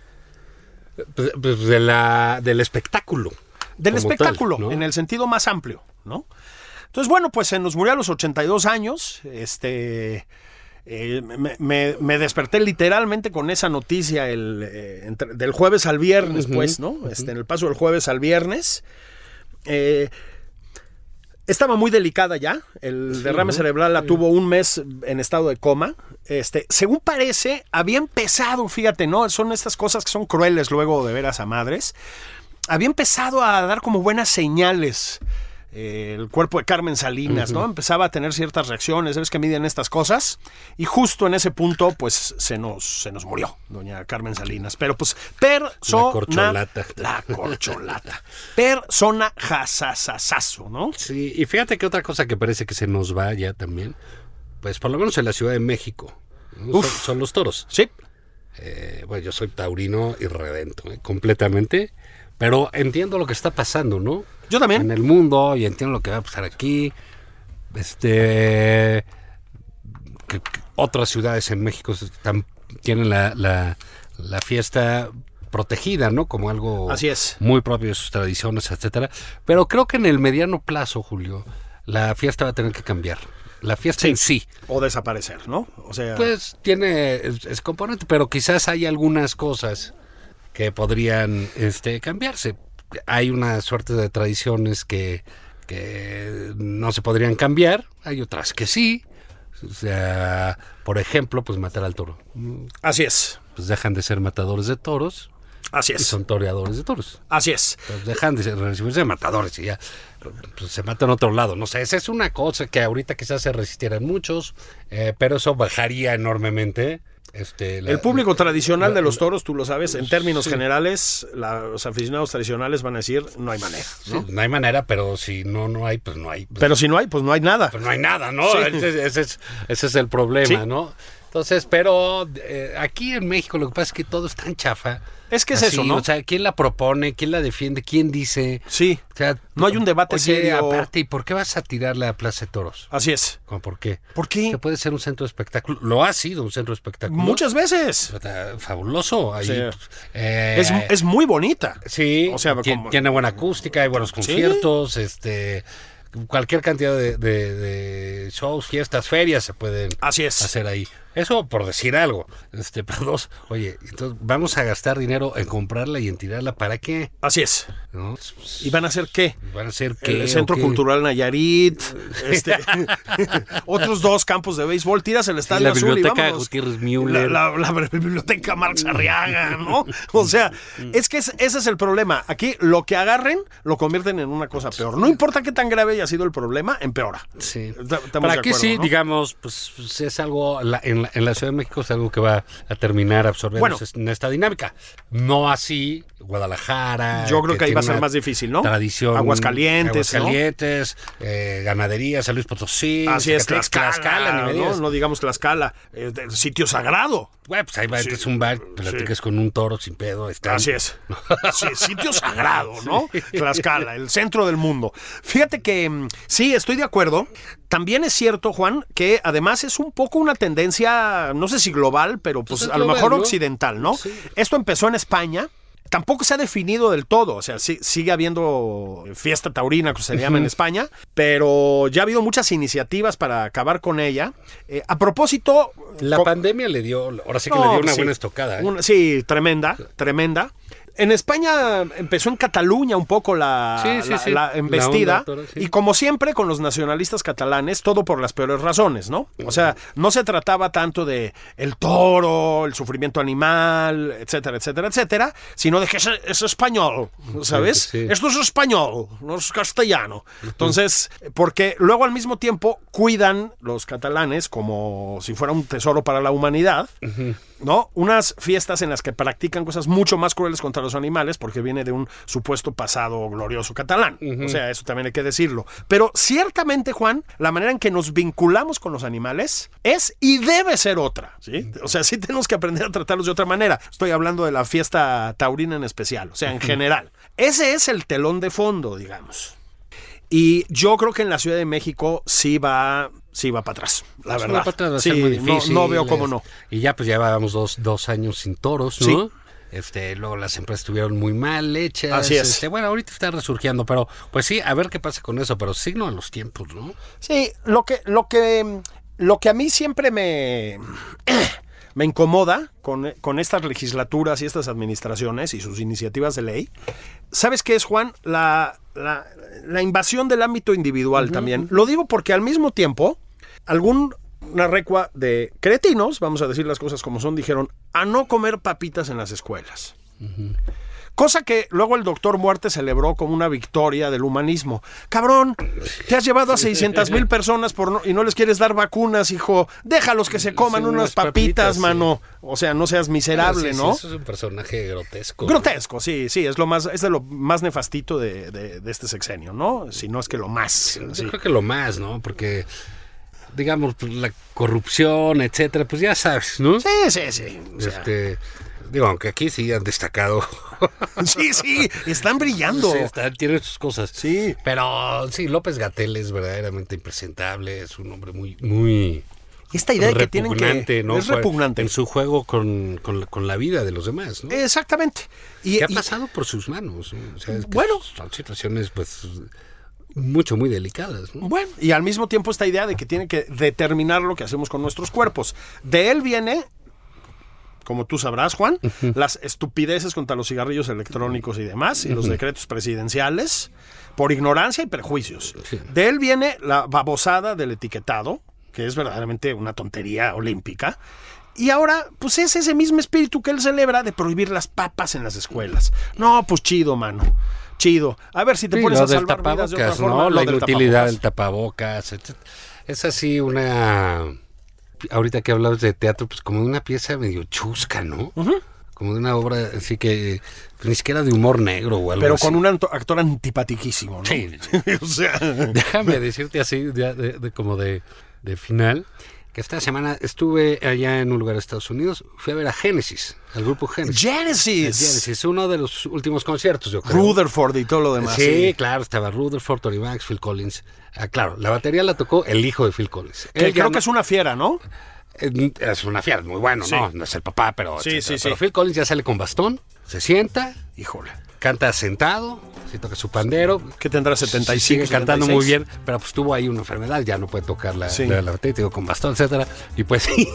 pues, pues, de la, del espectáculo. Del tal, espectáculo, ¿no? en el sentido más amplio, ¿no? Entonces, bueno, pues se nos murió a los 82 años. Este. Eh, me, me- me desperté literalmente con esa noticia el, eh, entre- del jueves al viernes, pues, ¿no? Este, en el paso del jueves al viernes. Eh, estaba muy delicada ya. El derrame cerebral la tuvo un mes en estado de coma. Este, según parece, había empezado, fíjate, ¿no? Son estas cosas que son crueles luego de veras a madres. Había empezado a dar como buenas señales eh, el cuerpo de Carmen Salinas, ¿no? Empezaba a tener ciertas reacciones, ¿sabes que miden estas cosas? Y justo en ese punto, pues, se nos, se nos murió doña Carmen Salinas. Pero pues, persona... corcholata. La corcholata. persona jasasasazo, ¿no? Sí, y fíjate que otra cosa que parece que se nos va ya también, pues por lo menos en la Ciudad de México, ¿no? son, son los toros. Sí. Eh, bueno, yo soy taurino y redento, ¿eh? completamente, pero entiendo lo que está pasando, ¿no? Yo también. En el mundo y entiendo lo que va a pasar aquí. Este. que- que otras ciudades en México están- tienen la, la- la fiesta protegida, ¿no? Como algo Así es. muy propio de sus tradiciones, etcétera. Pero creo que en el mediano plazo, Julio, la fiesta va a tener que cambiar. La fiesta en sí, O desaparecer, ¿no? O sea... pues tiene es, es componente, pero quizás hay algunas cosas que podrían este, cambiarse. Hay una suerte de tradiciones que, que no se podrían cambiar, hay otras que sí. O sea, por ejemplo, pues matar al toro. Así es. Pues dejan de ser matadores de toros Así y es. son toreadores de toros. Así es. Pues dejan de ser recibirse de matadores y ya pues, se matan a otro lado. No sé, esa es una cosa que ahorita quizás se resistieran muchos, eh, pero eso bajaría enormemente. Este, la- El público tradicional la- de los toros, tú lo sabes, en términos generales, la- los aficionados tradicionales van a decir, no hay manera. Sí, ¿no? hay manera, pero si no, no hay, pues no hay. pues, Pero si no hay, pues no hay nada. pues no hay nada, ¿no? Sí. Ese, ese es, ese es el problema. ¿no? Entonces, pero eh, aquí en México lo que pasa es que todo es tan chafa. Es que es Así, eso, ¿no? O sea, ¿quién la propone? ¿Quién la defiende? ¿Quién dice? Sí, O sea, No hay un debate oye, serio. aparte, ¿y por qué vas a tirarle a Plaza de Toros? así es. ¿Cómo por qué? ¿Por qué? Que puede ser un centro de espectáculo. Lo ha sido un centro de espectáculo. Muchas veces. Fabuloso. Ahí, Sí. eh, Es, es muy bonita. Sí, O sea, tien- como- tiene buena acústica, hay buenos conciertos, este cualquier cantidad de, de- de shows, fiestas, ferias se pueden Así es. hacer ahí. Eso por decir algo. Este, pero dos, oye, entonces vamos a gastar dinero en comprarla y en tirarla, ¿para qué? Así es. ¿No? ¿Y van a hacer qué? Van a ser que El Centro Cultural Nayarit, este, otros dos campos de béisbol, tiras el estadio La azul y biblioteca vámonos. Gutiérrez Müller. La, la- la biblioteca Marx Arriaga, ¿no? O sea, es que es- ese es el problema. Aquí lo que agarren lo convierten en una cosa peor. No importa qué tan grave haya sido el problema, empeora. Sí. Ta- estamos Para de acuerdo, sí, ¿no? digamos, pues, es algo, la- en, la, en la Ciudad de México es algo que va a terminar absorbiendo Bueno. en esta dinámica. No así Guadalajara. Yo creo que ahí va a ser más difícil, ¿no? Tradición. Aguascalientes, ¿no? Aguascalientes, eh, ganadería, San Luis Potosí. Así es, Tlaxcala, me ¿no? No digamos Tlaxcala, eh, sitio sagrado. Bueno, pues ahí va, Sí, es un bar, platiques sí. con un toro sin pedo. están- Así es. Sí, sitio sagrado, ¿no? Tlaxcala, el centro del mundo. Fíjate que mm, sí, estoy de acuerdo. También es cierto, Juan, que además es un poco una tendencia, no sé si global, pero pues, Pues es a lo global, mejor ¿no? occidental, ¿no? Sí. Esto empezó en España. Tampoco se ha definido del todo, o sea, sí- sigue habiendo fiesta taurina, que se le llama en España, pero ya ha habido muchas iniciativas para acabar con ella. Eh, a propósito... La pandemia le dio, ahora sí que no, le dio una sí. buena estocada. ¿eh? Una- sí, tremenda, tremenda. En España empezó en Cataluña un poco la, Sí, sí, sí. la La embestida. onda. Y como siempre con los nacionalistas catalanes, todo por las peores razones, ¿no? O sea, no se trataba tanto de el toro, el sufrimiento animal, etcétera, etcétera, etcétera, sino de que es, es español, ¿sabes? Esto es español, no es castellano. Entonces, porque luego al mismo tiempo cuidan los catalanes como si fuera un tesoro para la humanidad, ¿no? Unas fiestas en las que practican cosas mucho más crueles contra los animales porque viene de un supuesto pasado glorioso catalán. O sea, eso también hay que decirlo. Pero ciertamente, Juan, la manera en que nos vinculamos con los animales es y debe ser otra, ¿sí? O sea, sí tenemos que aprender a tratarlos de otra manera. Estoy hablando de la fiesta taurina en especial, o sea, en general. Ese es el telón de fondo, digamos. Y yo creo que en la Ciudad de México sí va, sí va para atrás, la Pues verdad. va a Sí, ser muy no- difícil, no, veo cómo no. Y ya pues llevábamos dos, dos años sin toros, ¿no? Sí. Este, luego las empresas estuvieron muy mal hechas. Así es. Este, bueno, ahorita está resurgiendo, pero pues sí, a ver qué pasa con eso, pero signo a los tiempos, ¿no? Sí, lo que, lo que, lo que a mí siempre me, me incomoda con, con estas legislaturas y estas administraciones y sus iniciativas de ley, ¿sabes qué es, Juan? La, la, la invasión del ámbito individual también. Lo digo porque al mismo tiempo, algún una recua de cretinos, vamos a decir las cosas como son, dijeron a no comer papitas en las escuelas. Cosa que luego el doctor Muerte celebró como una victoria del humanismo. Cabrón, te has llevado a 600 mil personas por no- y no les quieres dar vacunas, hijo. Déjalos que se coman Sí, unas unas papitas, papitas, sí. mano. O sea, no seas miserable, sí, ¿no? eso es un personaje grotesco. Grotesco, sí, sí, es lo más, es de lo más nefastito de, de- de este sexenio, ¿no? Si no es que lo más. Yo sí. creo que lo más, ¿no? Porque, digamos, pues, la corrupción, etcétera, pues ya sabes, ¿no? Sí, sí, sí. o sea, Este, digo, aunque aquí sí han destacado. sí, sí, están brillando. Sí, están- tienen sus cosas. Sí. Pero sí, López Gatel es verdaderamente impresentable, es un hombre muy, muy Esta idea de que tienen repugnante, que... ¿no? Es repugnante. En su juego con, con la, con la vida de los demás, ¿no? Exactamente. Y, que ha y- pasado por sus manos. ¿no? O sea, es que Bueno. Son situaciones, pues, mucho, muy delicadas, ¿no? Bueno, y al mismo tiempo esta idea de que tiene que determinar lo que hacemos con nuestros cuerpos. De él viene, como tú sabrás, Juan, las estupideces contra los cigarrillos electrónicos y demás, y los decretos presidenciales, por ignorancia y prejuicios. De él viene la babosada del etiquetado, que es verdaderamente una tontería olímpica. Y ahora, pues es ese mismo espíritu que él celebra de prohibir las papas en las escuelas. No, pues chido, mano. Chido. A ver si te Sí, pones a del salvar vidas de otra tapabocas, forma. ¿no? Lo La del inutilidad tapabocas. del tapabocas. Es así una... Ahorita que hablabas de teatro, pues como de una pieza medio chusca, ¿no? Como de una obra así que pues, ni siquiera de humor negro o algo Pero así. con un anto- actor antipatiquísimo, ¿no? Sí. o sea, Déjame decirte así, de, de- de- como de, de final, que esta semana estuve allá en un lugar de Estados Unidos, fui a ver a Genesis, al grupo Genesis. Genesis. Genesis, uno de los últimos conciertos, yo creo. Rutherford y todo lo demás. Sí, claro, estaba Rutherford, Tony Banks, Phil Collins. Ah, claro, la batería la tocó el hijo de Phil Collins. Que creo no- que es una fiera, ¿no? es una fiera, muy bueno, Sí. ¿no? No es el papá, pero, Sí, etcétera. sí, pero sí. Phil Collins ya sale con bastón, se sienta, Híjole. canta sentado, sí toca su pandero. Que tendrá 75, Sigue cantando 76. muy bien, pero pues tuvo ahí una enfermedad, ya no puede tocar la, Sí. la, la batería, digo, con bastón, etcétera. Y pues sí,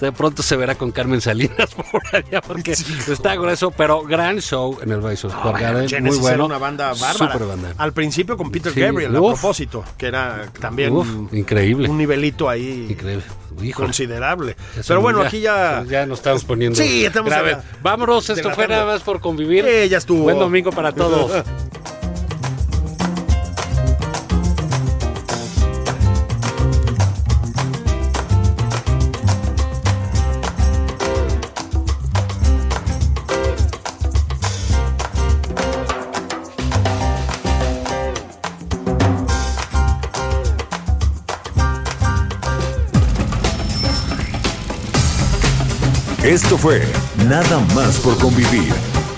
de pronto se verá con Carmen Salinas por allá, porque está grueso, pero gran show en el Madison No, Square bueno, Garden, Genesis muy bueno. era una banda bárbara. Super banda. Al principio con Peter Sí, Gabriel, a propósito, que era también Uf, increíble. un nivelito ahí Increíble. Híjole. considerable. Eso Pero no, bueno, aquí ya... Ya nos estamos poniendo. Sí, estamos grave. a- Vámonos, esto fue nada más por convivir. Sí, ya estuvo. Buen domingo para Esto fue Nada más por convivir.